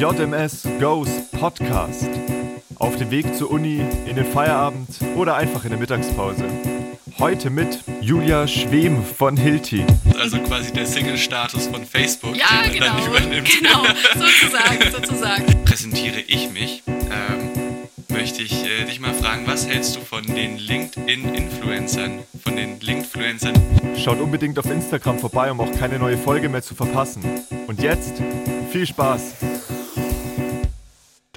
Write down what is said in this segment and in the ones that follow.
JMS Goes Podcast. Auf dem Weg zur Uni, in den Feierabend oder einfach in der Mittagspause. Heute mit Julia Schwem von Hilti. Also quasi der Single-Status von Facebook, Ja, den man genau. dann übernimmt. Genau, sozusagen, sozusagen. Präsentiere ich mich. Ähm, möchte ich äh, dich mal fragen, was hältst du von den LinkedIn-Influencern? Von den Linkfluencern? Schaut unbedingt auf Instagram vorbei, um auch keine neue Folge mehr zu verpassen. Und jetzt viel Spaß.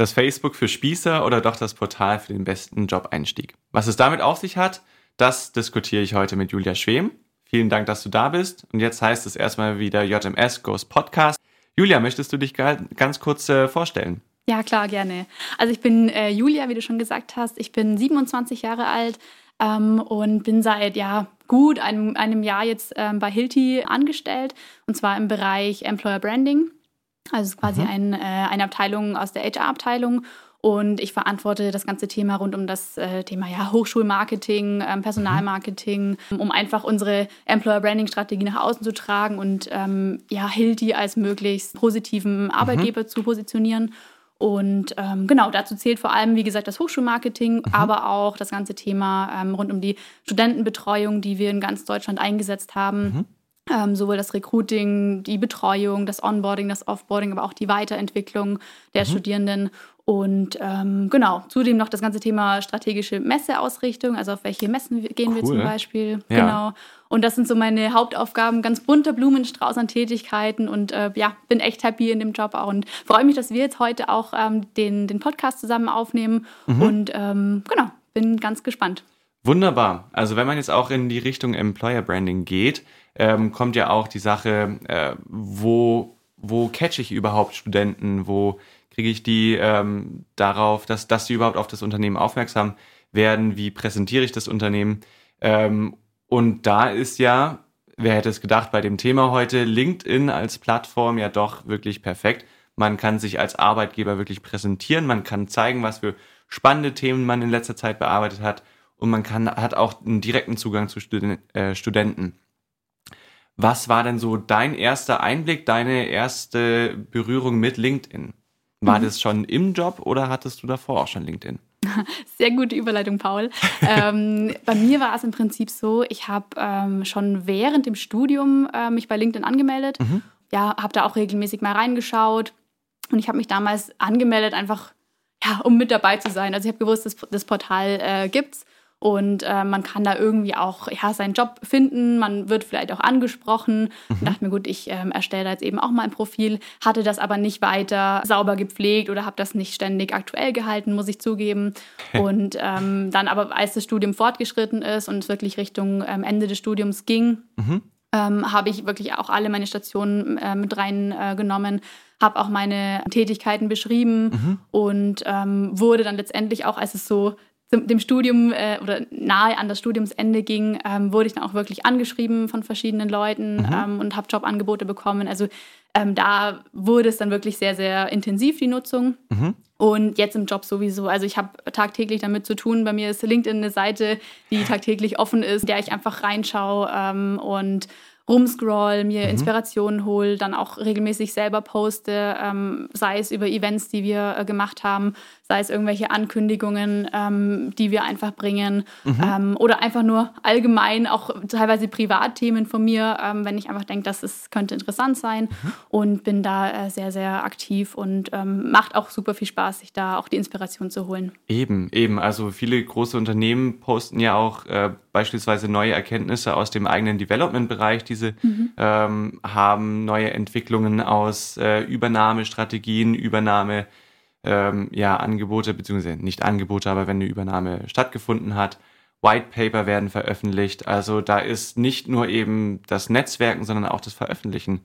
Das Facebook für Spießer oder doch das Portal für den besten Job-Einstieg? Was es damit auf sich hat, das diskutiere ich heute mit Julia Schwem. Vielen Dank, dass du da bist. Und jetzt heißt es erstmal wieder JMS Goes Podcast. Julia, möchtest du dich ga- ganz kurz äh, vorstellen? Ja, klar, gerne. Also ich bin äh, Julia, wie du schon gesagt hast. Ich bin 27 Jahre alt ähm, und bin seit ja gut einem, einem Jahr jetzt ähm, bei Hilti angestellt und zwar im Bereich Employer Branding. Also es ist quasi ein, äh, eine Abteilung aus der HR-Abteilung und ich verantworte das ganze Thema rund um das äh, Thema ja, Hochschulmarketing, ähm, Personalmarketing, um einfach unsere Employer Branding Strategie nach außen zu tragen und ähm, ja, Hilti als möglichst positiven Arbeitgeber zu positionieren. Und ähm, genau, dazu zählt vor allem, wie gesagt, das Hochschulmarketing, aber auch das ganze Thema ähm, rund um die Studentenbetreuung, die wir in ganz Deutschland eingesetzt haben. Ähm, sowohl das Recruiting, die Betreuung, das Onboarding, das Offboarding, aber auch die Weiterentwicklung der Studierenden. Und ähm, genau, zudem noch das ganze Thema strategische Messeausrichtung, also auf welche Messen wir- gehen wir Cool. zum Beispiel. Ja. Genau. Und das sind so meine Hauptaufgaben, ganz bunter Blumenstrauß an Tätigkeiten und äh, ja, bin echt happy in dem Job auch und freue mich, dass wir jetzt heute auch ähm, den, den Podcast zusammen aufnehmen und ähm, genau, bin ganz gespannt. Wunderbar. Also wenn man jetzt auch in die Richtung Employer Branding geht, ähm, kommt ja auch die Sache, äh, wo, wo catch ich überhaupt Studenten, wo kriege ich die ähm, darauf, dass, dass sie überhaupt auf das Unternehmen aufmerksam werden, wie präsentiere ich das Unternehmen. Ähm, und da ist ja, wer hätte es gedacht, bei dem Thema heute, LinkedIn als Plattform ja doch wirklich perfekt. Man kann sich als Arbeitgeber wirklich präsentieren, man kann zeigen, was für spannende Themen man in letzter Zeit bearbeitet hat und man kann, hat auch einen direkten Zugang zu Studen äh, Studenten. Was war denn so dein erster Einblick, deine erste Berührung mit LinkedIn? War das schon im Job oder hattest du davor auch schon LinkedIn? Sehr gute Überleitung, Paul. ähm, bei mir war es im Prinzip so, ich habe ähm, schon während dem Studium äh, mich bei LinkedIn angemeldet. Ja, habe da auch regelmäßig mal reingeschaut. Und ich habe mich damals angemeldet, einfach ja, um mit dabei zu sein. Also ich habe gewusst, das, das Portal äh, gibt's und äh, man kann da irgendwie auch ja, seinen Job finden. Man wird vielleicht auch angesprochen. Und dachte mir, gut, ich ähm, erstelle da jetzt eben auch mal ein Profil, hatte das aber nicht weiter sauber gepflegt oder habe das nicht ständig aktuell gehalten, muss ich zugeben. Und ähm, dann aber, als das Studium fortgeschritten ist und es wirklich Richtung ähm, Ende des Studiums ging, ähm, habe ich wirklich auch alle meine Stationen äh, mit reingenommen, äh, habe auch meine Tätigkeiten beschrieben und ähm, wurde dann letztendlich auch, als es so dem Studium äh, oder nahe an das Studiumsende ging, ähm, wurde ich dann auch wirklich angeschrieben von verschiedenen Leuten ähm, und habe Jobangebote bekommen. Also ähm, da wurde es dann wirklich sehr, sehr intensiv, die Nutzung. Und jetzt im Job sowieso. Also ich habe tagtäglich damit zu tun. Bei mir ist LinkedIn eine Seite, die tagtäglich offen ist, in der ich einfach reinschaue ähm, und rumscroll, mir Inspirationen hole, dann auch regelmäßig selber poste, ähm, sei es über Events, die wir äh, gemacht haben, sei es irgendwelche Ankündigungen, ähm, die wir einfach bringen ähm, oder einfach nur allgemein auch teilweise Privatthemen von mir, ähm, wenn ich einfach denke, dass es könnte interessant sein und bin da äh, sehr, sehr aktiv und ähm, macht auch super viel Spaß, sich da auch die Inspiration zu holen. Eben, eben. Also viele große Unternehmen posten ja auch äh, beispielsweise neue Erkenntnisse aus dem eigenen Development-Bereich, die sie ähm, haben, neue Entwicklungen aus äh, Übernahmestrategien, Übernahme, ähm, ja, Angebote, beziehungsweise nicht Angebote, aber wenn eine Übernahme stattgefunden hat. White Paper werden veröffentlicht. Also da ist nicht nur eben das Netzwerken, sondern auch das Veröffentlichen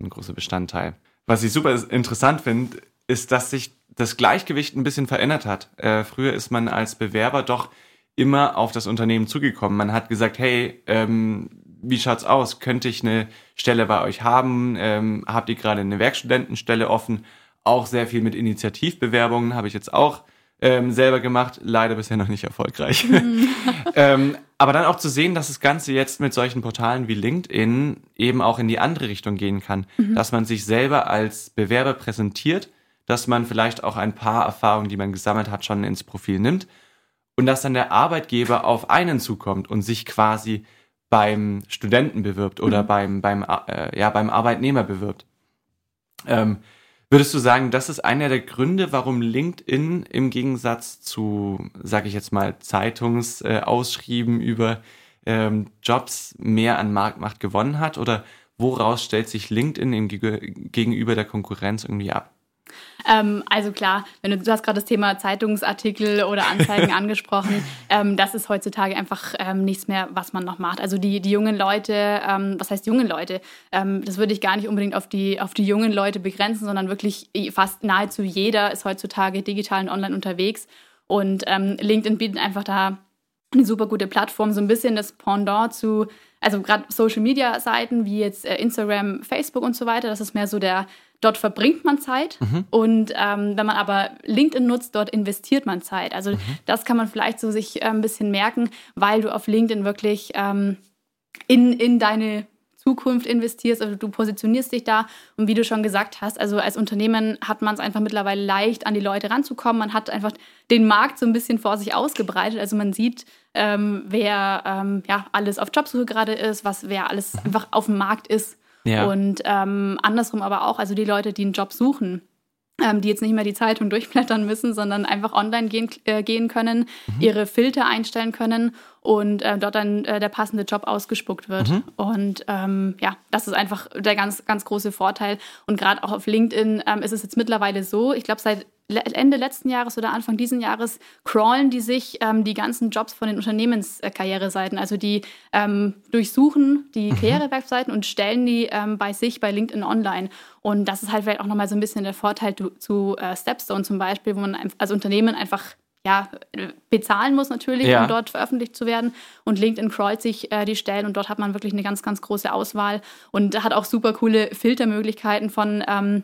ein großer Bestandteil. Was ich super interessant finde, ist, dass sich das Gleichgewicht ein bisschen verändert hat. Äh, früher ist man als Bewerber doch immer auf das Unternehmen zugekommen. Man hat gesagt, hey, ähm, wie schaut's aus? Könnte ich eine Stelle bei euch haben? Ähm, habt ihr gerade eine Werkstudentenstelle offen? Auch sehr viel mit Initiativbewerbungen habe ich jetzt auch ähm, selber gemacht, leider bisher noch nicht erfolgreich. ähm, aber dann auch zu sehen, dass das Ganze jetzt mit solchen Portalen wie LinkedIn eben auch in die andere Richtung gehen kann, dass man sich selber als Bewerber präsentiert, dass man vielleicht auch ein paar Erfahrungen, die man gesammelt hat, schon ins Profil nimmt und dass dann der Arbeitgeber auf einen zukommt und sich quasi beim Studenten bewirbt oder mhm. beim, beim, äh, ja, beim Arbeitnehmer bewirbt. Ähm, würdest du sagen, das ist einer der Gründe, warum LinkedIn im Gegensatz zu, sage ich jetzt mal, Zeitungsausschrieben über ähm, Jobs mehr an Marktmacht gewonnen hat? Oder woraus stellt sich LinkedIn im, gegenüber der Konkurrenz irgendwie ab? Ähm, also klar, wenn du, du hast gerade das Thema Zeitungsartikel oder Anzeigen angesprochen, ähm, das ist heutzutage einfach ähm, nichts mehr, was man noch macht. Also die, die jungen Leute, ähm, was heißt jungen Leute? Ähm, das würde ich gar nicht unbedingt auf die, auf die jungen Leute begrenzen, sondern wirklich fast nahezu jeder ist heutzutage digital und online unterwegs. Und ähm, LinkedIn bietet einfach da eine super gute Plattform, so ein bisschen das Pendant zu, also gerade Social Media Seiten wie jetzt äh, Instagram, Facebook und so weiter. Das ist mehr so der Dort verbringt man Zeit mhm. und ähm, wenn man aber LinkedIn nutzt, dort investiert man Zeit. Also mhm. das kann man vielleicht so sich äh, ein bisschen merken, weil du auf LinkedIn wirklich ähm, in, in deine Zukunft investierst, also du positionierst dich da und wie du schon gesagt hast, also als Unternehmen hat man es einfach mittlerweile leicht, an die Leute ranzukommen. Man hat einfach den Markt so ein bisschen vor sich ausgebreitet. Also man sieht, ähm, wer ähm, ja alles auf Jobsuche gerade ist, was wer alles mhm. einfach auf dem Markt ist. Ja. Und ähm, andersrum aber auch, also die Leute, die einen Job suchen, ähm, die jetzt nicht mehr die Zeitung durchblättern müssen, sondern einfach online gehen, äh, gehen können, mhm. ihre Filter einstellen können und äh, dort dann äh, der passende Job ausgespuckt wird. Mhm. Und ähm, ja, das ist einfach der ganz, ganz große Vorteil. Und gerade auch auf LinkedIn ähm, ist es jetzt mittlerweile so, ich glaube, seit Ende letzten Jahres oder Anfang diesen Jahres crawlen die sich ähm, die ganzen Jobs von den Unternehmenskarriereseiten. Also die ähm, durchsuchen die mhm. Karrierewebseiten und stellen die ähm, bei sich bei LinkedIn online. Und das ist halt vielleicht auch nochmal so ein bisschen der Vorteil zu, zu äh, Stepstone zum Beispiel, wo man als Unternehmen einfach ja, bezahlen muss natürlich, ja. um dort veröffentlicht zu werden. Und LinkedIn crawlt sich äh, die Stellen und dort hat man wirklich eine ganz, ganz große Auswahl und hat auch super coole Filtermöglichkeiten von ähm,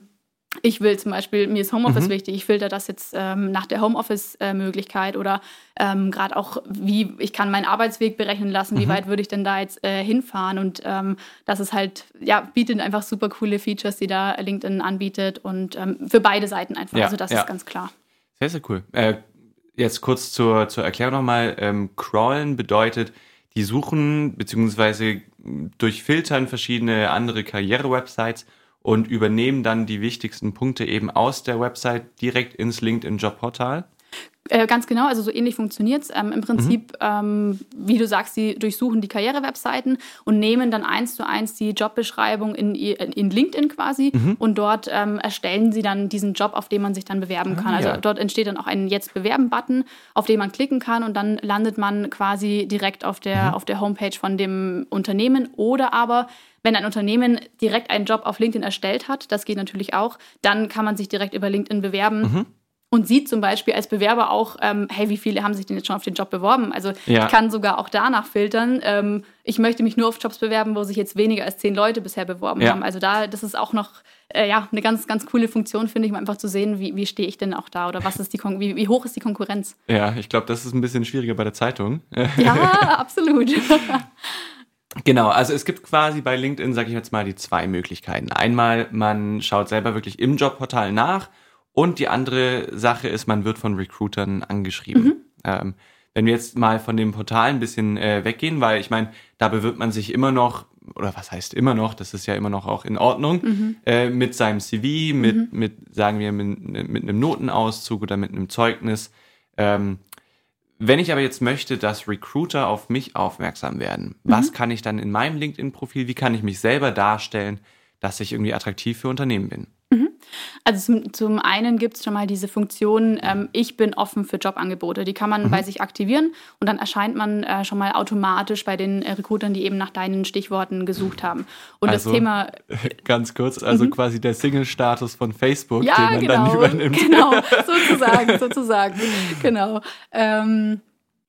ich will zum Beispiel, mir ist Homeoffice mhm. wichtig, ich filter das jetzt ähm, nach der Homeoffice-Möglichkeit oder ähm, gerade auch, wie ich kann meinen Arbeitsweg berechnen lassen, mhm. wie weit würde ich denn da jetzt äh, hinfahren und ähm, das ist halt, ja, bietet einfach super coole Features, die da LinkedIn anbietet und ähm, für beide Seiten einfach, ja, also das ja. ist ganz klar. Sehr, sehr cool. Äh, jetzt kurz zur, zur Erklärung nochmal, ähm, crawlen bedeutet, die suchen beziehungsweise durchfiltern verschiedene andere Karriere-Websites und übernehmen dann die wichtigsten Punkte eben aus der Website direkt ins LinkedIn-Jobportal? Äh, ganz genau, also so ähnlich funktioniert es. Ähm, Im Prinzip, mhm. ähm, wie du sagst, sie durchsuchen die Karriere-Webseiten und nehmen dann eins zu eins die Jobbeschreibung in, in LinkedIn quasi mhm. und dort ähm, erstellen sie dann diesen Job, auf den man sich dann bewerben ah, kann. Also ja. dort entsteht dann auch ein Jetzt bewerben-Button, auf den man klicken kann und dann landet man quasi direkt auf der, mhm. auf der Homepage von dem Unternehmen oder aber wenn ein Unternehmen direkt einen Job auf LinkedIn erstellt hat, das geht natürlich auch, dann kann man sich direkt über LinkedIn bewerben. Mhm und sieht zum Beispiel als Bewerber auch, ähm, hey, wie viele haben sich denn jetzt schon auf den Job beworben? Also ja. ich kann sogar auch danach filtern. Ähm, ich möchte mich nur auf Jobs bewerben, wo sich jetzt weniger als zehn Leute bisher beworben ja. haben. Also da, das ist auch noch äh, ja, eine ganz, ganz coole Funktion, finde ich, um einfach zu sehen, wie, wie stehe ich denn auch da oder was ist die Kon wie, wie hoch ist die Konkurrenz. Ja, ich glaube, das ist ein bisschen schwieriger bei der Zeitung. Ja, absolut. Genau, also es gibt quasi bei LinkedIn, sage ich jetzt mal, die zwei Möglichkeiten. Einmal, man schaut selber wirklich im Jobportal nach und die andere Sache ist, man wird von Recruitern angeschrieben. Mhm. Ähm, wenn wir jetzt mal von dem Portal ein bisschen äh, weggehen, weil ich meine, da bewirbt man sich immer noch, oder was heißt immer noch, das ist ja immer noch auch in Ordnung, mhm. äh, mit seinem CV, mit, mhm. mit sagen wir, mit, mit einem Notenauszug oder mit einem Zeugnis. Ähm, wenn ich aber jetzt möchte, dass Recruiter auf mich aufmerksam werden, mhm. was kann ich dann in meinem LinkedIn-Profil, wie kann ich mich selber darstellen, dass ich irgendwie attraktiv für Unternehmen bin? Also zum, zum einen gibt es schon mal diese Funktion, ähm, ich bin offen für Jobangebote. Die kann man mhm. bei sich aktivieren und dann erscheint man äh, schon mal automatisch bei den äh, Recruitern, die eben nach deinen Stichworten gesucht haben. Und also, das Thema. Ganz kurz, also mhm. quasi der Single-Status von Facebook, ja, den man genau, dann übernimmt. Genau, sozusagen, sozusagen. genau. Ähm,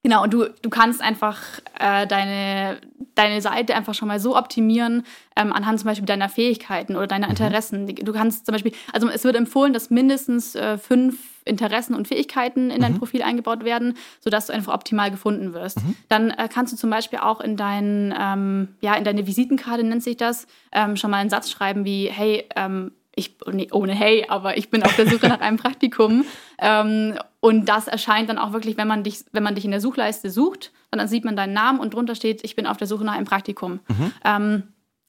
Genau, und du, du kannst einfach äh, deine, deine Seite einfach schon mal so optimieren, ähm, anhand zum Beispiel deiner Fähigkeiten oder deiner mhm. Interessen. Du kannst zum Beispiel, also es wird empfohlen, dass mindestens äh, fünf Interessen und Fähigkeiten in dein mhm. Profil eingebaut werden, sodass du einfach optimal gefunden wirst. Mhm. Dann äh, kannst du zum Beispiel auch in, dein, ähm, ja, in deine Visitenkarte, nennt sich das, ähm, schon mal einen Satz schreiben wie, hey, ähm, ich, nee, ohne Hey, aber ich bin auf der Suche nach einem Praktikum. Ähm, und das erscheint dann auch wirklich, wenn man dich, wenn man dich in der Suchleiste sucht, dann sieht man deinen Namen und drunter steht, ich bin auf der Suche nach einem Praktikum. Mhm. Ähm,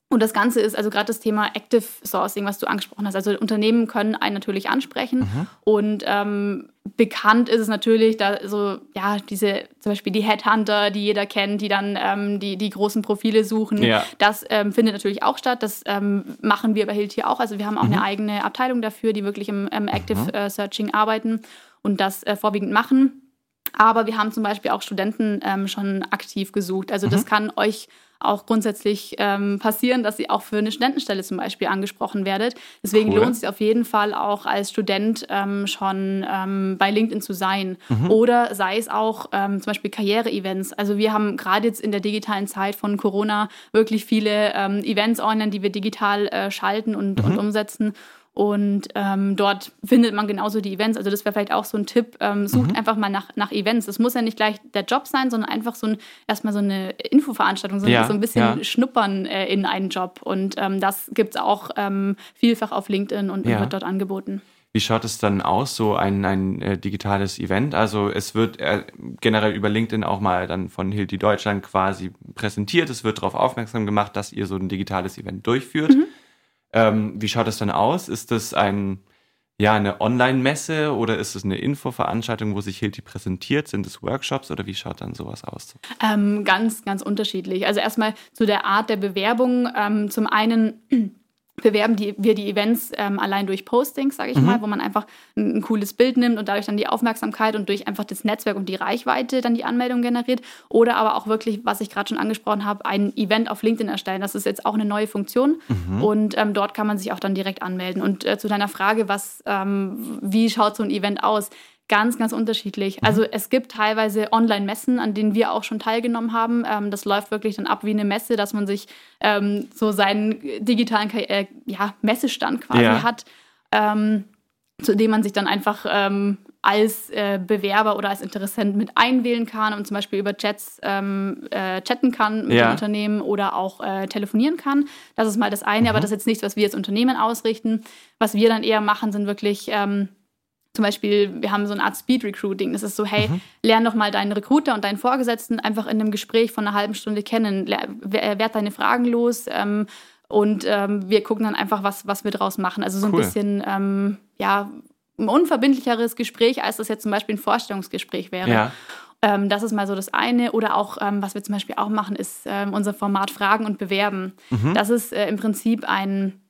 und das Ganze ist also gerade das Thema Active Sourcing, was du angesprochen hast. Also Unternehmen können einen natürlich ansprechen. Mhm. Und ähm, bekannt ist es natürlich, da so, ja, diese, zum Beispiel die Headhunter, die jeder kennt, die dann ähm, die, die großen Profile suchen. Ja. Das ähm, findet natürlich auch statt. Das ähm, machen wir bei Hilt hier auch. Also wir haben auch mhm. eine eigene Abteilung dafür, die wirklich im Active mhm. äh, Searching arbeiten und das äh, vorwiegend machen. Aber wir haben zum Beispiel auch Studenten ähm, schon aktiv gesucht. Also das mhm. kann euch auch grundsätzlich ähm, passieren, dass ihr auch für eine Studentenstelle zum Beispiel angesprochen werdet. Deswegen cool. lohnt es sich auf jeden Fall auch als Student ähm, schon ähm, bei LinkedIn zu sein. Mhm. Oder sei es auch ähm, zum Beispiel Karriere-Events. Also wir haben gerade jetzt in der digitalen Zeit von Corona wirklich viele ähm, Events online, die wir digital äh, schalten und, mhm. und umsetzen. Und ähm, dort findet man genauso die Events. Also das wäre vielleicht auch so ein Tipp. Ähm, sucht mhm. einfach mal nach, nach Events. Es muss ja nicht gleich der Job sein, sondern einfach so ein, erstmal so eine Infoveranstaltung, so, ja, so ein bisschen ja. schnuppern äh, in einen Job. Und ähm, das gibt es auch ähm, vielfach auf LinkedIn und, ja. wird dort angeboten. Wie schaut es dann aus, so ein, ein äh, digitales Event? Also es wird äh, generell über LinkedIn auch mal dann von Hilti Deutschland quasi präsentiert. Es wird darauf aufmerksam gemacht, dass ihr so ein digitales Event durchführt. Mhm. Ähm, wie schaut das dann aus? Ist das ein, ja, eine Online-Messe oder ist es eine Infoveranstaltung, wo sich Hilti präsentiert? Sind es Workshops oder wie schaut dann sowas aus? Ähm, ganz, ganz unterschiedlich. Also erstmal zu der Art der Bewerbung. Ähm, zum einen bewerben die, wir die Events ähm, allein durch Postings, sage ich mhm. mal, wo man einfach ein, ein, cooles Bild nimmt und dadurch dann die Aufmerksamkeit und durch einfach das Netzwerk und die Reichweite dann die Anmeldung generiert. Oder aber auch wirklich, was ich gerade schon angesprochen habe, ein Event auf LinkedIn erstellen. Das ist jetzt auch eine neue Funktion mhm. und ähm, dort kann man sich auch dann direkt anmelden. Und äh, zu deiner Frage, was, ähm, wie schaut so ein Event aus? Ganz, ganz unterschiedlich. Mhm. Also es gibt teilweise Online-Messen, an denen wir auch schon teilgenommen haben. Ähm, das läuft wirklich dann ab wie eine Messe, dass man sich ähm, so seinen digitalen äh, ja, Messestand quasi ja. hat, ähm, zu dem man sich dann einfach ähm, als äh, Bewerber oder als Interessent mit einwählen kann und zum Beispiel über Chats ähm, äh, chatten kann mit ja. dem Unternehmen oder auch äh, telefonieren kann. Das ist mal das eine, mhm. aber das ist jetzt nichts, was wir als Unternehmen ausrichten. Was wir dann eher machen, sind wirklich ähm, zum Beispiel, wir haben so eine Art Speed Recruiting. Das ist so, hey, mhm. lern doch mal deinen Recruiter und deinen Vorgesetzten einfach in einem Gespräch von einer halben Stunde kennen. Werd deine Fragen los ähm, und ähm, wir gucken dann einfach, was, was wir daraus machen. Also so ein bisschen, ähm, ja, ein unverbindlicheres Gespräch, als das jetzt zum Beispiel ein Vorstellungsgespräch wäre. Ja. Ähm, das ist mal so das eine. Oder auch, ähm, was wir zum Beispiel auch machen, ist ähm, unser Format Fragen und Bewerben. Mhm. Das ist äh, im Prinzip ein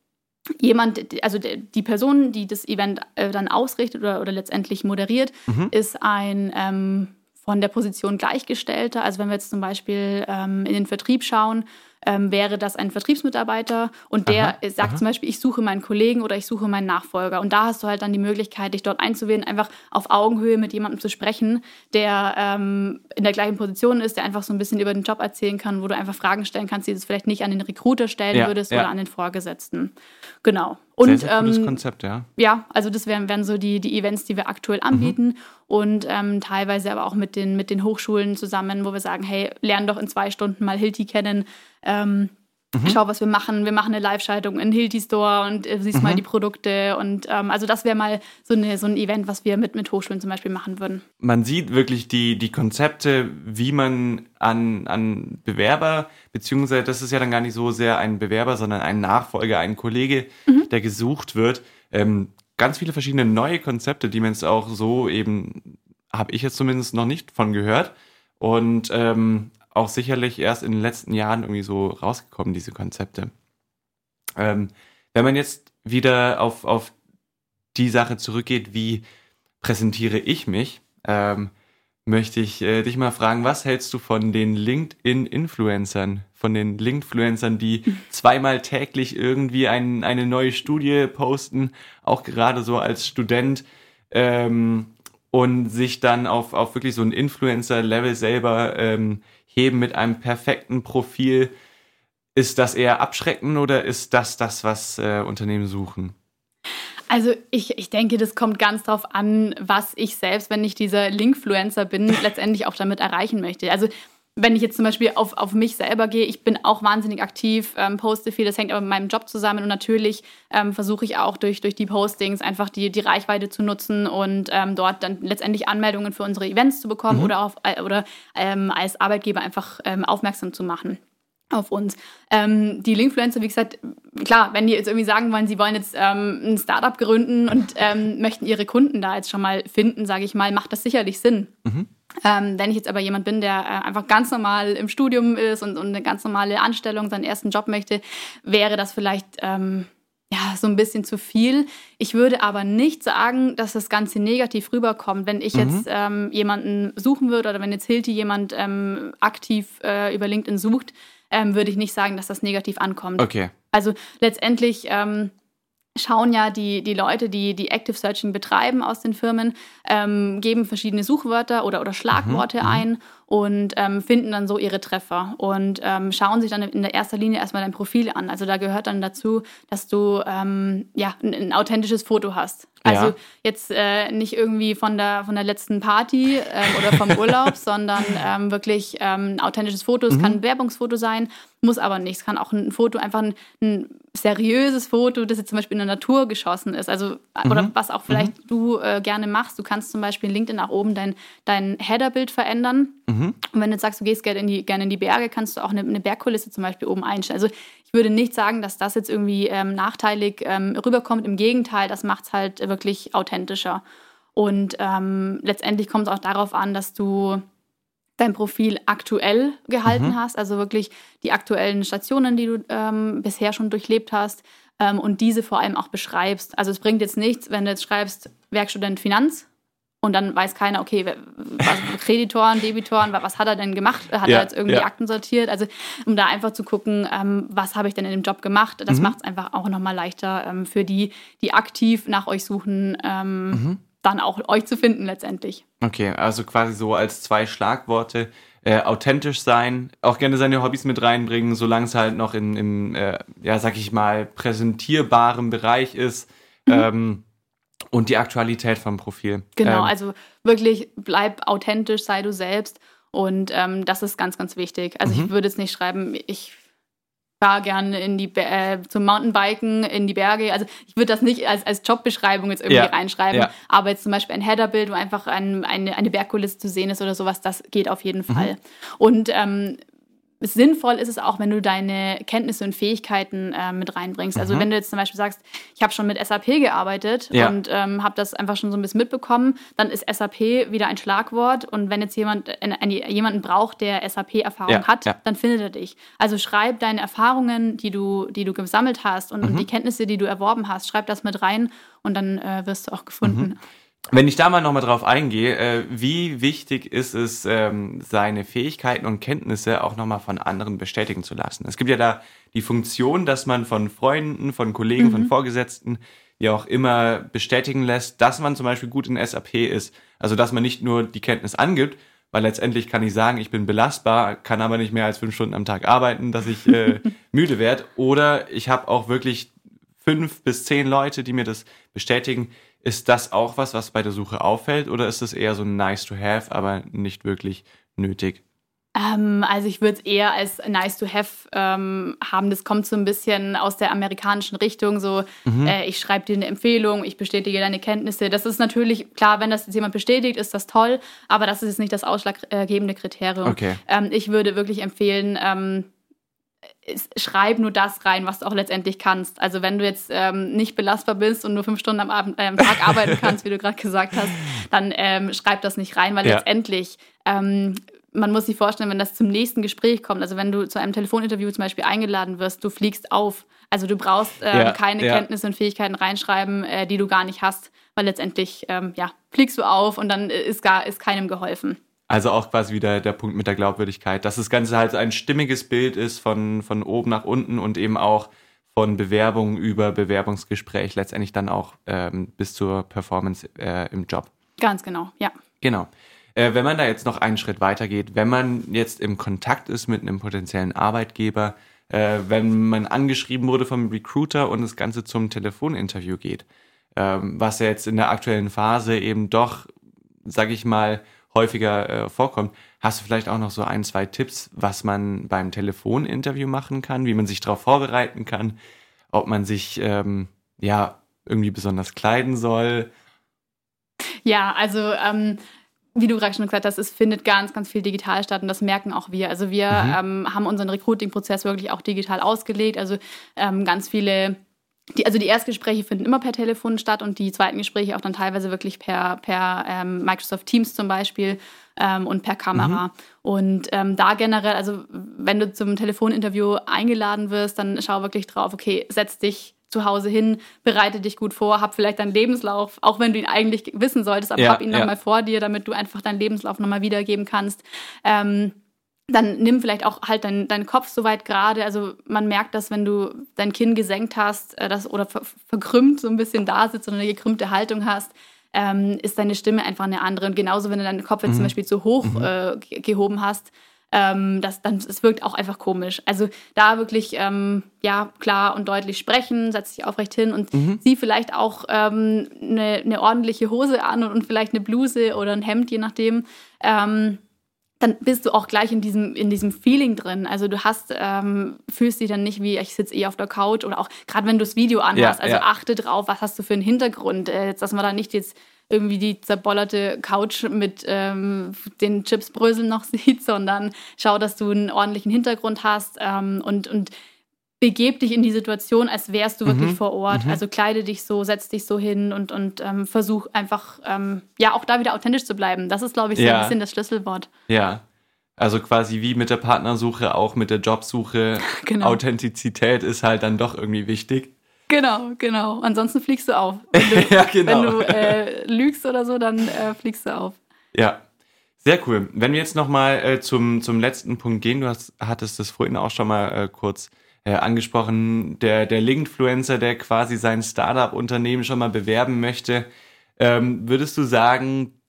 jemand, also die Person, die das Event äh, dann ausrichtet oder, oder letztendlich moderiert, mhm. ist ein ähm, von der Position Gleichgestellter. Also wenn wir jetzt zum Beispiel ähm, in den Vertrieb schauen, ähm, wäre das ein Vertriebsmitarbeiter und der aha, sagt aha. zum Beispiel, ich suche meinen Kollegen oder ich suche meinen Nachfolger. Und da hast du halt dann die Möglichkeit, dich dort einzuwählen, einfach auf Augenhöhe mit jemandem zu sprechen, der ähm, in der gleichen Position ist, der einfach so ein bisschen über den Job erzählen kann, wo du einfach Fragen stellen kannst, die du vielleicht nicht an den Recruiter stellen ja, würdest ja. oder an den Vorgesetzten. Genau. Und, sehr, sehr cooles ähm, Konzept, ja. Ja, also das wären, wären so die, die Events, die wir aktuell anbieten mhm. und ähm, teilweise aber auch mit den, mit den Hochschulen zusammen, wo wir sagen, hey, lern doch in zwei Stunden mal Hilti kennen. Ähm, Mhm. Schau, was wir machen. Wir machen eine Live-Schaltung in Hilti Store und äh, siehst mhm. mal die Produkte. Und ähm, also das wäre mal so, eine, so ein Event, was wir mit, mit Hochschulen zum Beispiel machen würden. Man sieht wirklich die, die Konzepte, wie man an, an Bewerber, beziehungsweise das ist ja dann gar nicht so sehr ein Bewerber, sondern ein Nachfolger, ein Kollege, mhm. der gesucht wird. Ähm, ganz viele verschiedene neue Konzepte, die man jetzt auch so eben, habe ich jetzt zumindest noch nicht von gehört. Und ähm, auch sicherlich erst in den letzten Jahren irgendwie so rausgekommen, diese Konzepte. Ähm, wenn man jetzt wieder auf, auf die Sache zurückgeht, wie präsentiere ich mich, ähm, möchte ich äh, dich mal fragen, was hältst du von den LinkedIn-Influencern, von den LinkedInfluencern, die zweimal täglich irgendwie ein, eine neue Studie posten, auch gerade so als Student ähm, und sich dann auf, auf wirklich so ein Influencer-Level selber ähm, heben mit einem perfekten Profil. Ist das eher abschrecken oder ist das das, was äh, Unternehmen suchen? Also ich, ich denke, das kommt ganz darauf an, was ich selbst, wenn ich dieser Linkfluencer bin, letztendlich auch damit erreichen möchte. Also wenn ich jetzt zum Beispiel auf, auf mich selber gehe, ich bin auch wahnsinnig aktiv, ähm, poste viel, das hängt aber mit meinem Job zusammen und natürlich ähm, versuche ich auch durch, durch die Postings einfach die, die Reichweite zu nutzen und ähm, dort dann letztendlich Anmeldungen für unsere Events zu bekommen mhm. oder, auf, äh, oder ähm, als Arbeitgeber einfach ähm, aufmerksam zu machen auf uns. Ähm, die Linkfluencer, wie gesagt, klar, wenn die jetzt irgendwie sagen wollen, sie wollen jetzt ähm, ein Startup gründen und ähm, möchten ihre Kunden da jetzt schon mal finden, sage ich mal, macht das sicherlich Sinn. Mhm. Ähm, wenn ich jetzt aber jemand bin, der äh, einfach ganz normal im Studium ist und, und, eine ganz normale Anstellung, seinen ersten Job möchte, wäre das vielleicht ähm, ja, so ein bisschen zu viel. Ich würde aber nicht sagen, dass das Ganze negativ rüberkommt. Wenn ich mhm. jetzt ähm, jemanden suchen würde oder wenn jetzt Hilti jemand ähm, aktiv äh, über LinkedIn sucht, ähm, würde ich nicht sagen, dass das negativ ankommt. Okay. Also letztendlich ähm, schauen ja die, die Leute, die, die Active Searching betreiben aus den Firmen, ähm, geben verschiedene Suchwörter oder, oder Schlagworte mhm, mhm. ein und ähm, finden dann so ihre Treffer und ähm, schauen sich dann in der erster Linie erstmal dein Profil an. Also da gehört dann dazu, dass du ähm, ja, ein, ein, authentisches Foto hast. Also ja. jetzt äh, nicht irgendwie von der, von der letzten Party ähm, oder vom Urlaub, sondern ähm, wirklich ähm, ein authentisches Foto. Es mhm. kann ein Werbungsfoto sein, muss aber nicht. Es kann auch ein Foto, einfach ein, ein seriöses Foto, das jetzt zum Beispiel in der Natur geschossen ist. Also, mhm. oder was auch vielleicht mhm. du äh, gerne machst. Du kannst zum Beispiel in LinkedIn nach oben dein, dein Headerbild verändern. Mhm. Und wenn du jetzt sagst, du gehst gerne in die, gerne in die Berge, kannst du auch eine, eine Bergkulisse zum Beispiel oben einstellen. Also ich würde nicht sagen, dass das jetzt irgendwie ähm, nachteilig ähm, rüberkommt. Im Gegenteil, das macht es halt wirklich authentischer. Und ähm, letztendlich kommt es auch darauf an, dass du dein Profil aktuell gehalten mhm. hast, also wirklich die aktuellen Stationen, die du ähm, bisher schon durchlebt hast ähm, und diese vor allem auch beschreibst. Also es bringt jetzt nichts, wenn du jetzt schreibst Werkstudent Finanz und dann weiß keiner, okay, was, Kreditoren, Debitoren, was hat er denn gemacht? Hat ja, er jetzt irgendwie ja. Akten sortiert? Also um da einfach zu gucken, ähm, was habe ich denn in dem Job gemacht? Das mhm. macht es einfach auch nochmal leichter ähm, für die, die aktiv nach euch suchen, ähm, mhm. dann auch euch zu finden letztendlich. Okay, also quasi so als zwei Schlagworte. Äh, authentisch sein, auch gerne seine Hobbys mit reinbringen, solange es halt noch in, im, äh, ja, sag ich mal, präsentierbarem Bereich ist. Mhm. Und die Aktualität vom Profil. Genau, ähm, also wirklich bleib authentisch, sei du selbst. Und ähm, das ist ganz, ganz wichtig. Also mhm. ich würde jetzt nicht schreiben, ich fahre gerne in die äh, zum Mountainbiken in die Berge. Also ich würde das nicht als, als Jobbeschreibung jetzt irgendwie ja, reinschreiben. Ja. Aber jetzt zum Beispiel ein Headerbild, wo einfach ein, eine, eine Bergkulisse zu sehen ist oder sowas, das geht auf jeden mhm. Fall. Und ähm, sinnvoll ist es auch, wenn du deine Kenntnisse und Fähigkeiten äh, mit reinbringst. Also mhm. wenn du jetzt zum Beispiel sagst, ich habe schon mit SAP gearbeitet ja. und ähm, habe das einfach schon so ein bisschen mitbekommen, dann ist SAP wieder ein Schlagwort und wenn jetzt jemand äh, eine, jemanden braucht, der SAP-Erfahrung ja. hat, ja. dann findet er dich. Also schreib deine Erfahrungen, die du, die du gesammelt hast und, mhm. und die Kenntnisse, die du erworben hast, schreib das mit rein und dann äh, wirst du auch gefunden. Mhm. Wenn ich da mal nochmal drauf eingehe, äh, wie wichtig ist es, ähm, seine Fähigkeiten und Kenntnisse auch nochmal von anderen bestätigen zu lassen? Es gibt ja da die Funktion, dass man von Freunden, von Kollegen, mhm. von Vorgesetzten ja auch immer bestätigen lässt, dass man zum Beispiel gut in SAP ist. Also dass man nicht nur die Kenntnis angibt, weil letztendlich kann ich sagen, ich bin belastbar, kann aber nicht mehr als fünf Stunden am Tag arbeiten, dass ich äh, müde werde. Oder ich habe auch wirklich fünf bis zehn Leute, die mir das bestätigen. Ist das auch was, was bei der Suche auffällt oder ist es eher so nice to have, aber nicht wirklich nötig? Ähm, also ich würde es eher als nice to have ähm, haben. Das kommt so ein bisschen aus der amerikanischen Richtung. So, mhm. äh, ich schreibe dir eine Empfehlung, ich bestätige deine Kenntnisse. Das ist natürlich klar, wenn das jetzt jemand bestätigt, ist das toll, aber das ist jetzt nicht das ausschlaggebende Kriterium. Okay. Ähm, ich würde wirklich empfehlen, ähm, schreib nur das rein, was du auch letztendlich kannst. Also wenn du jetzt ähm, nicht belastbar bist und nur fünf Stunden am, Abend, äh, am Tag arbeiten kannst, wie du gerade gesagt hast, dann ähm, schreib das nicht rein, weil ja. letztendlich ähm, man muss sich vorstellen, wenn das zum nächsten Gespräch kommt, also wenn du zu einem Telefoninterview zum Beispiel eingeladen wirst, du fliegst auf. Also du brauchst ähm, ja, keine ja. Kenntnisse und Fähigkeiten reinschreiben, äh, die du gar nicht hast, weil letztendlich ähm, ja, fliegst du auf und dann ist gar ist keinem geholfen. Also auch quasi wieder der Punkt mit der Glaubwürdigkeit, dass das Ganze halt ein stimmiges Bild ist von, von oben nach unten und eben auch von Bewerbung über Bewerbungsgespräch letztendlich dann auch ähm, bis zur Performance äh, im Job. Ganz genau, ja. Genau. Äh, wenn man da jetzt noch einen Schritt weiter geht, wenn man jetzt im Kontakt ist mit einem potenziellen Arbeitgeber, äh, wenn man angeschrieben wurde vom Recruiter und das Ganze zum Telefoninterview geht, ähm, was ja jetzt in der aktuellen Phase eben doch, sag ich mal, häufiger äh, vorkommt. Hast du vielleicht auch noch so ein, zwei Tipps, was man beim Telefoninterview machen kann, wie man sich darauf vorbereiten kann, ob man sich ähm, ja irgendwie besonders kleiden soll? Ja, also ähm, wie du gerade schon gesagt hast, es findet ganz, ganz viel digital statt und das merken auch wir. Also wir mhm. ähm, haben unseren Recruiting-Prozess wirklich auch digital ausgelegt. Also ähm, ganz viele die, also die Erstgespräche finden immer per Telefon statt und die zweiten Gespräche auch dann teilweise wirklich per, per ähm, Microsoft Teams zum Beispiel ähm, und per Kamera. Mhm. Und ähm, da generell, also wenn du zum Telefoninterview eingeladen wirst, dann schau wirklich drauf, okay, setz dich zu Hause hin, bereite dich gut vor, hab vielleicht deinen Lebenslauf, auch wenn du ihn eigentlich wissen solltest, aber ja, hab ihn ja. nochmal vor dir, damit du einfach deinen Lebenslauf nochmal wiedergeben kannst. Ähm, dann nimm vielleicht auch halt deinen dein Kopf so weit gerade. Also man merkt das, wenn du dein Kinn gesenkt hast äh, das, oder ver verkrümmt so ein bisschen da sitzt oder eine gekrümmte Haltung hast, ähm, ist deine Stimme einfach eine andere. Und genauso, wenn du deinen Kopf jetzt mhm. zum Beispiel zu hoch mhm. äh, gehoben hast, ähm, das, dann, es wirkt auch einfach komisch. Also da wirklich ähm, ja klar und deutlich sprechen, setz dich aufrecht hin und mhm. zieh vielleicht auch ähm, eine, eine ordentliche Hose an und, und, vielleicht eine Bluse oder ein Hemd, je nachdem. Ähm, dann bist du auch gleich in diesem, in diesem Feeling drin. Also du hast, ähm, fühlst dich dann nicht wie, ich sitze eh auf der Couch oder auch gerade wenn du das Video anhast, ja, also ja. achte drauf, was hast du für einen Hintergrund. Äh, jetzt, dass man da nicht jetzt irgendwie die zerbollerte Couch mit ähm, den Chipsbröseln noch sieht, sondern schau, dass du einen ordentlichen Hintergrund hast ähm, und, und begeb dich in die Situation, als wärst du wirklich mhm. vor Ort. Mhm. Also kleide dich so, setz dich so hin und, und ähm, versuch einfach, ähm, ja, auch da wieder authentisch zu bleiben. Das ist, glaube ich, so ja. ein bisschen das Schlüsselwort. Ja. Also quasi wie mit der Partnersuche, auch mit der Jobsuche. genau. Authentizität ist halt dann doch irgendwie wichtig. Genau, genau. Ansonsten fliegst du auf. Wenn du, ja, genau. Wenn du äh, lügst oder so, dann äh, fliegst du auf. Ja, sehr cool. Wenn wir jetzt nochmal äh, zum, zum letzten Punkt gehen, du hast, hattest das vorhin auch schon mal äh, kurz äh, angesprochen, der, der Linkfluencer, der quasi sein Startup-Unternehmen schon mal bewerben möchte. Ähm, würdest du sagen,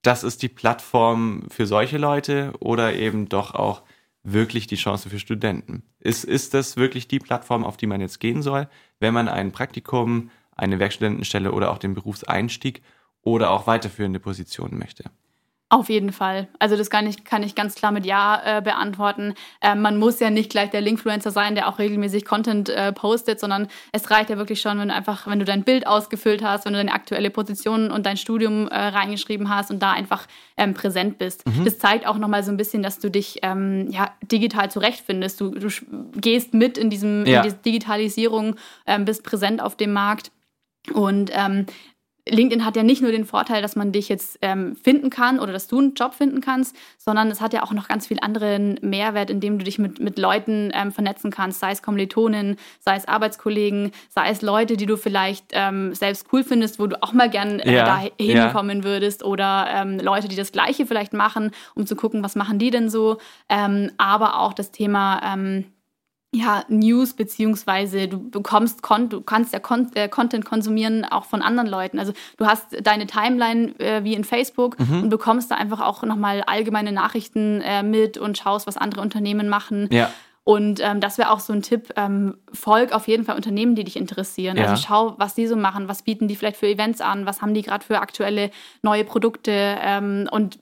das ist die Plattform für solche Leute oder eben doch auch wirklich die Chance für Studenten? Ist, ist das wirklich die Plattform, auf die man jetzt gehen soll, wenn man ein Praktikum, eine Werkstudentenstelle oder auch den Berufseinstieg oder auch weiterführende Positionen möchte? Auf jeden Fall. Also das kann ich, kann ich ganz klar mit Ja äh, beantworten. Äh, man muss ja nicht gleich der Linkfluencer sein, der auch regelmäßig Content äh, postet, sondern es reicht ja wirklich schon, wenn du einfach, wenn du dein Bild ausgefüllt hast, wenn du deine aktuelle Position und dein Studium äh, reingeschrieben hast und da einfach ähm, präsent bist. Mhm. Das zeigt auch nochmal so ein bisschen, dass du dich ähm, ja, digital zurechtfindest. Du, du gehst mit in, diesem, ja. in diese Digitalisierung, ähm, bist präsent auf dem Markt. Und ähm, LinkedIn hat ja nicht nur den Vorteil, dass man dich jetzt ähm, finden kann oder dass du einen Job finden kannst, sondern es hat ja auch noch ganz viel anderen Mehrwert, indem du dich mit, mit Leuten ähm, vernetzen kannst, sei es Kommilitonen, sei es Arbeitskollegen, sei es Leute, die du vielleicht ähm, selbst cool findest, wo du auch mal gern äh, ja, da hinkommen ja. würdest oder ähm, Leute, die das Gleiche vielleicht machen, um zu gucken, was machen die denn so. Ähm, aber auch das Thema ähm, ja, News, beziehungsweise du bekommst, Kon du kannst ja Kon äh, Content konsumieren auch von anderen Leuten. Also du hast deine Timeline äh, wie in Facebook mhm. und bekommst da einfach auch nochmal allgemeine Nachrichten äh, mit und schaust, was andere Unternehmen machen. Ja. Und ähm, das wäre auch so ein Tipp, ähm, folg auf jeden Fall Unternehmen, die dich interessieren. Ja. Also schau, was die so machen, was bieten die vielleicht für Events an, was haben die gerade für aktuelle neue Produkte ähm, und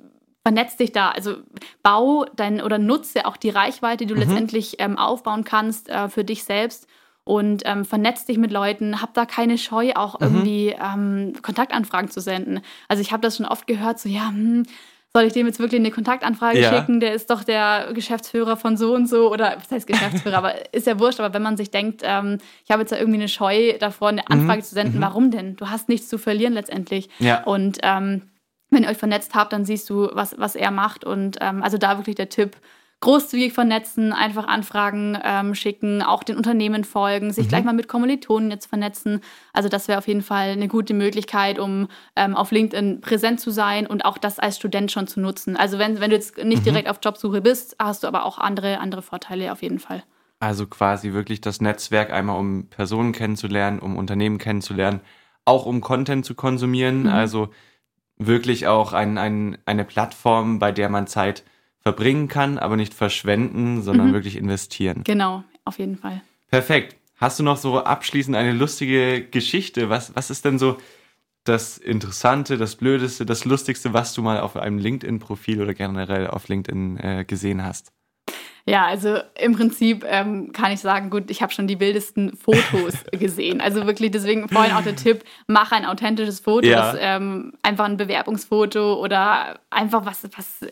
vernetz dich da. Also bau dein oder nutze auch die Reichweite, die du mhm. letztendlich ähm, aufbauen kannst äh, für dich selbst und ähm, vernetz dich mit Leuten. Hab da keine Scheu, auch mhm. irgendwie ähm, Kontaktanfragen zu senden. Also ich habe das schon oft gehört, so ja, hm, soll ich dem jetzt wirklich eine Kontaktanfrage ja. schicken? Der ist doch der Geschäftsführer von so und so oder was heißt Geschäftsführer, aber ist ja wurscht. Aber wenn man sich denkt, ähm, ich habe jetzt da irgendwie eine Scheu davor, eine Anfrage mhm. zu senden, mhm. warum denn? Du hast nichts zu verlieren letztendlich. Ja. Und ähm, wenn ihr euch vernetzt habt, dann siehst du, was, was er macht. Und ähm, also da wirklich der Tipp, großzügig vernetzen, einfach Anfragen ähm, schicken, auch den Unternehmen folgen, sich mhm. gleich mal mit Kommilitonen jetzt vernetzen. Also das wäre auf jeden Fall eine gute Möglichkeit, um ähm, auf LinkedIn präsent zu sein und auch das als Student schon zu nutzen. Also wenn, wenn du jetzt nicht mhm. direkt auf Jobsuche bist, hast du aber auch andere, andere Vorteile auf jeden Fall. Also quasi wirklich das Netzwerk einmal, um Personen kennenzulernen, um Unternehmen kennenzulernen, auch um Content zu konsumieren. Mhm. Also wirklich auch ein, ein, eine Plattform, bei der man Zeit verbringen kann, aber nicht verschwenden, sondern mhm. wirklich investieren. Genau, auf jeden Fall. Perfekt. Hast du noch so abschließend eine lustige Geschichte? Was, was ist denn so das Interessante, das Blödeste, das Lustigste, was du mal auf einem LinkedIn-Profil oder generell auf LinkedIn äh, gesehen hast? Ja, also im Prinzip ähm, kann ich sagen, gut, ich habe schon die wildesten Fotos gesehen. Also wirklich, deswegen vorhin auch der Tipp, mach ein authentisches Foto, ja. das, ähm, einfach ein Bewerbungsfoto oder einfach was, was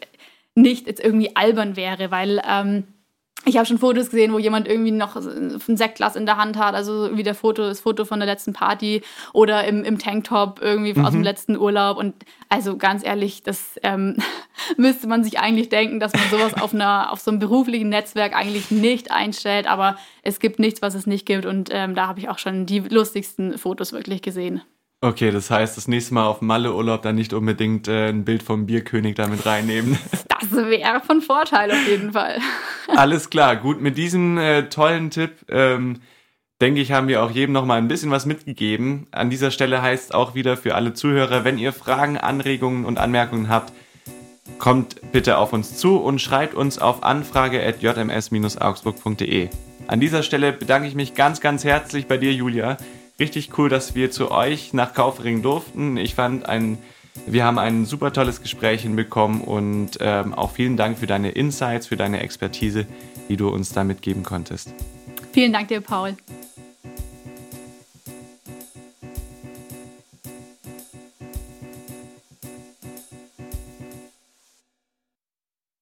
nicht jetzt irgendwie albern wäre, weil ähm, ich habe schon Fotos gesehen, wo jemand irgendwie noch ein Sektglas in der Hand hat, also wie der Foto, das Foto von der letzten Party oder im, im Tanktop irgendwie mhm. aus dem mhm. letzten Urlaub. Und also ganz ehrlich, das ähm, müsste man sich eigentlich denken, dass man sowas auf einer, auf so einem beruflichen Netzwerk eigentlich nicht einstellt. Aber es gibt nichts, was es nicht gibt. Und ähm, da habe ich auch schon die lustigsten Fotos wirklich gesehen. Okay, das heißt, das nächste Mal auf Malle-Urlaub dann nicht unbedingt äh, ein Bild vom Bierkönig damit reinnehmen. Das wäre von Vorteil auf jeden Fall. Alles klar, gut. Mit diesem äh, tollen Tipp, ähm, denke ich, haben wir auch jedem noch mal ein bisschen was mitgegeben. An dieser Stelle heißt auch wieder für alle Zuhörer, wenn ihr Fragen, Anregungen und Anmerkungen habt, kommt bitte auf uns zu und schreibt uns auf anfrage.jms-augsburg.de. An dieser Stelle bedanke ich mich ganz, ganz herzlich bei dir, Julia richtig cool, dass wir zu euch nach Kaufering durften. Ich fand ein, wir haben ein super tolles Gespräch hinbekommen und ähm, auch vielen Dank für deine Insights, für deine Expertise, die du uns da mitgeben konntest. Vielen Dank dir, Paul.